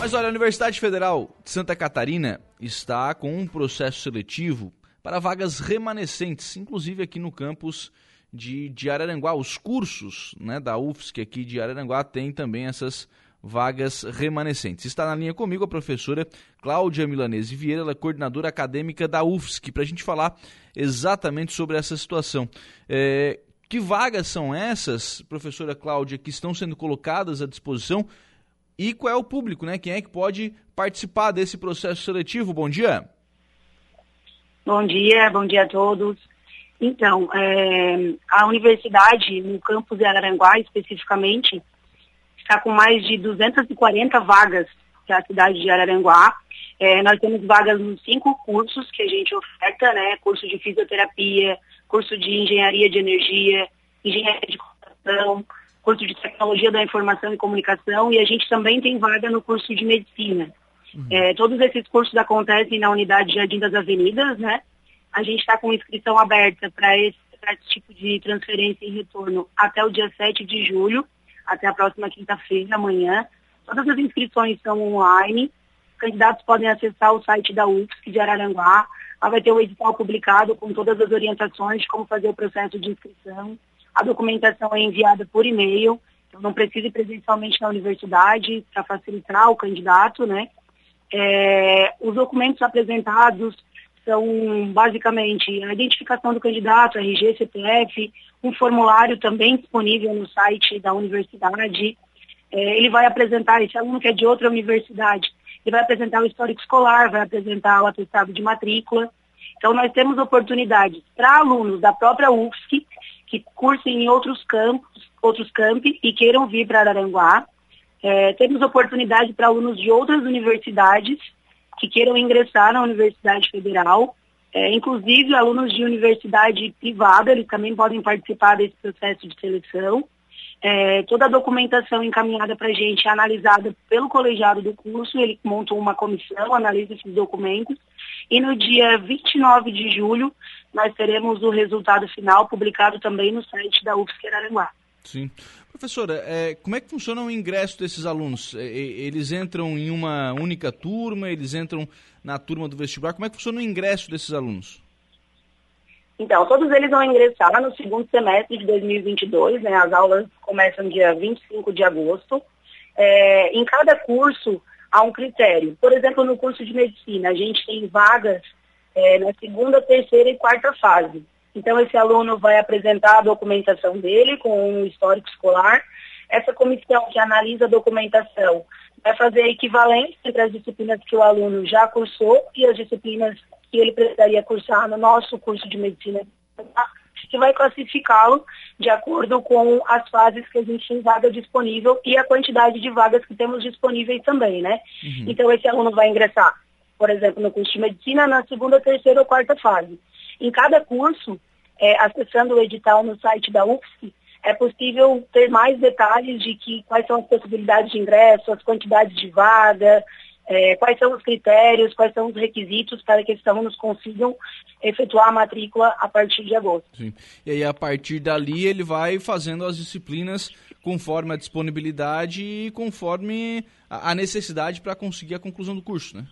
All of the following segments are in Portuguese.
Mas olha, a Universidade Federal de Santa Catarina está com um processo seletivo para vagas remanescentes, inclusive aqui no campus de, de Araranguá. Os cursos né, da UFSC aqui de Araranguá têm também essas vagas remanescentes. Está na linha comigo a professora Cláudia Milanese Vieira, ela é coordenadora acadêmica da UFSC, para a gente falar exatamente sobre essa situação. É, que vagas são essas, professora Cláudia, que estão sendo colocadas à disposição? E qual é o público, né? Quem é que pode participar desse processo seletivo? Bom dia. Bom dia, bom dia a todos. Então, é, a universidade, no campus de Araranguá especificamente, está com mais de 240 vagas que é a cidade de Araranguá. É, nós temos vagas nos cinco cursos que a gente oferta, né? Curso de fisioterapia, curso de engenharia de energia, engenharia de tecnologia da informação e comunicação e a gente também tem vaga no curso de medicina. Uhum. É, todos esses cursos acontecem na unidade Jardim das Avenidas, né? A gente está com inscrição aberta para esse, esse, tipo de transferência e retorno até o dia 7 de julho, até a próxima quinta-feira, amanhã. Todas as inscrições são online. Os candidatos podem acessar o site da UFSC de Araranguá. Lá vai ter o edital publicado com todas as orientações de como fazer o processo de inscrição a documentação é enviada por e-mail, então não precisa ir presencialmente na universidade para facilitar o candidato, né? É, os documentos apresentados são basicamente a identificação do candidato, RG, CPF, um formulário também disponível no site da universidade. É, ele vai apresentar, esse aluno que é de outra universidade, ele vai apresentar o histórico escolar, vai apresentar o atestado de matrícula. Então, nós temos oportunidades para alunos da própria UFSC que cursem em outros campos, outros campi e queiram vir para Araranguá. É, temos oportunidade para alunos de outras universidades que queiram ingressar na Universidade Federal, é, inclusive alunos de universidade privada, eles também podem participar desse processo de seleção. É, toda a documentação encaminhada para a gente é analisada pelo colegiado do curso, ele montou uma comissão, analisa esses documentos, e no dia 29 de julho nós teremos o resultado final publicado também no site da UFSC Araranguá. Sim. Professora, é, como é que funciona o ingresso desses alunos? É, eles entram em uma única turma, eles entram na turma do vestibular, como é que funciona o ingresso desses alunos? Então, todos eles vão ingressar no segundo semestre de 2022, né? As aulas começam dia 25 de agosto. É, em cada curso há um critério. Por exemplo, no curso de medicina, a gente tem vagas é, na segunda, terceira e quarta fase. Então, esse aluno vai apresentar a documentação dele com um histórico escolar. Essa comissão que analisa a documentação vai fazer a equivalência entre as disciplinas que o aluno já cursou e as disciplinas que ele precisaria cursar no nosso curso de medicina, que vai classificá-lo de acordo com as fases que a gente tem vaga disponível e a quantidade de vagas que temos disponíveis também, né? Uhum. Então, esse aluno vai ingressar, por exemplo, no curso de medicina na segunda, terceira ou quarta fase. Em cada curso, é, acessando o edital no site da UFSC, é possível ter mais detalhes de que, quais são as possibilidades de ingresso, as quantidades de vaga, é, quais são os critérios, quais são os requisitos para que esses alunos consigam efetuar a matrícula a partir de agosto. Sim. E aí, a partir dali, ele vai fazendo as disciplinas conforme a disponibilidade e conforme a necessidade para conseguir a conclusão do curso, né?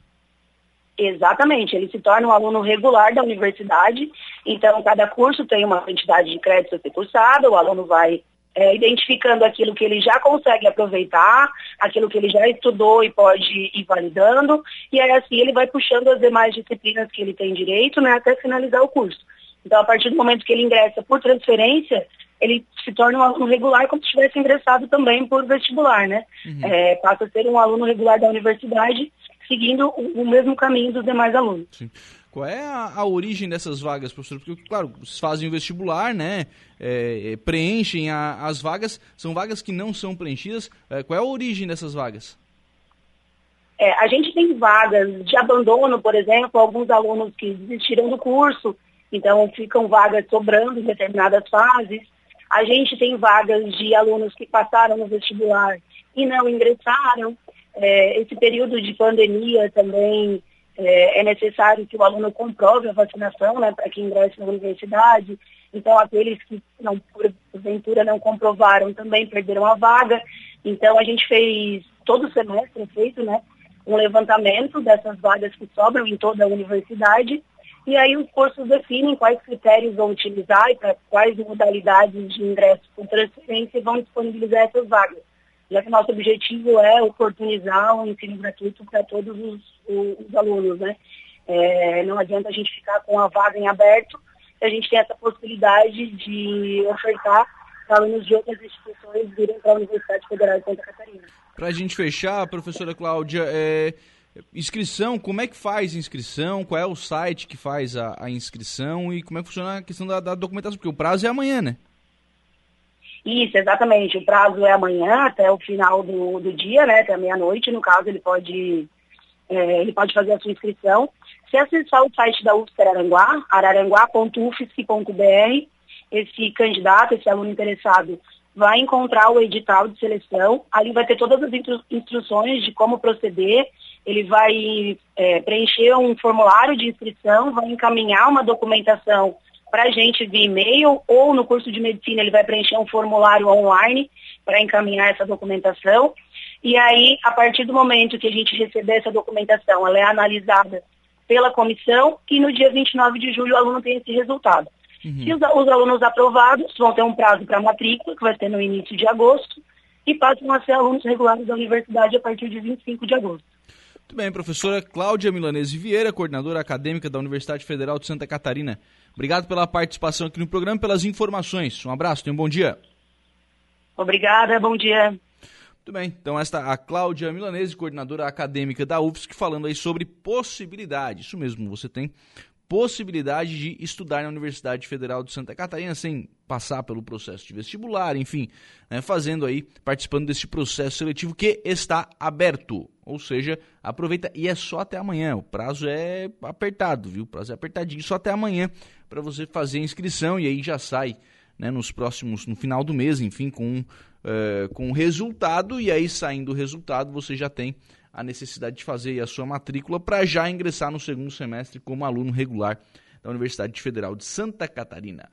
Exatamente, ele se torna um aluno regular da universidade, então cada curso tem uma quantidade de créditos a ser cursado, o aluno vai é, identificando aquilo que ele já consegue aproveitar, aquilo que ele já estudou e pode ir validando, e aí assim ele vai puxando as demais disciplinas que ele tem direito, né, até finalizar o curso. Então, a partir do momento que ele ingressa por transferência, ele se torna um aluno regular como se tivesse ingressado também por vestibular, né? Uhum. É, passa a ser um aluno regular da universidade, seguindo o, o mesmo caminho dos demais alunos. Sim. Qual é a, a, origem dessas vagas, professor? Porque, claro, fazem o vestibular, né? É, é, preenchem a, as vagas, são vagas que não são preenchidas. É, qual é a origem dessas vagas? É, a gente tem vagas de abandono, por exemplo, alguns alunos que desistiram do curso, então ficam vagas sobrando em determinadas fases. A gente tem vagas de alunos que passaram no vestibular e não ingressaram. É, esse período de pandemia também é, é, necessário que o aluno comprove a vacinação né, para que ingresse na universidade. Então, aqueles que, não, porventura, não comprovaram também perderam a vaga. Então, a gente fez, todo semestre feito, né, um levantamento dessas vagas que sobram em toda a universidade, e aí os cursos definem quais critérios vão utilizar e para quais modalidades de ingresso por transferência vão disponibilizar essas vagas. Já que nosso objetivo é oportunizar o um ensino gratuito para todos os, os, os alunos, né? É, não adianta a gente ficar com a vaga em aberto, a gente tem essa possibilidade de ofertar alunos de outras instituições virem para a Universidade Federal de Santa Catarina. Para a gente fechar, professora Cláudia, é, inscrição, como é que faz inscrição? Qual é o site que faz a, a inscrição e como é que funciona a questão da, da, documentação? Porque o prazo é amanhã, né? Isso, exatamente. O prazo é amanhã até o final do, do dia, né? Até meia-noite, no caso, ele pode, é, ele pode fazer a sua inscrição. Se acessar o site da UFSC Araranguá, araranguá.ufsc.br, esse candidato, esse aluno interessado, vai encontrar o edital de seleção. Ali vai ter todas as instru instruções de como proceder. Ele vai é, preencher um formulário de inscrição, vai encaminhar uma documentação para a gente via e-mail ou no curso de medicina ele vai preencher um formulário online para encaminhar essa documentação. E aí, a partir do momento que a gente receber essa documentação, ela é analisada pela comissão e no dia 29 de julho o aluno tem esse resultado. Uhum. E os, os, alunos aprovados vão ter um prazo para matrícula, que vai ser no início de agosto, e passam a ser alunos regulares da universidade a partir de 25 de agosto. Muito bem, professora Cláudia Milanese Vieira, coordenadora acadêmica da Universidade Federal de Santa Catarina. Obrigado pela participação aqui no programa, pelas informações. Um abraço, tenha um bom dia. Obrigada, bom dia. Muito bem, então esta é a Cláudia Milanese, coordenadora acadêmica da UFSC, falando aí sobre possibilidade. Isso mesmo, você tem possibilidade de estudar na Universidade Federal de Santa Catarina sem passar pelo processo de vestibular, enfim, né, fazendo aí, participando desse processo seletivo que está aberto. Ou seja, aproveita e é só até amanhã. O prazo é apertado, viu? O prazo é apertadinho, só até amanhã para você fazer a inscrição e aí já sai né, nos próximos, no final do mês, enfim, com uh, com o resultado, e aí saindo o resultado, você já tem a necessidade de fazer a sua matrícula para já ingressar no segundo semestre como aluno regular da Universidade Federal de Santa Catarina.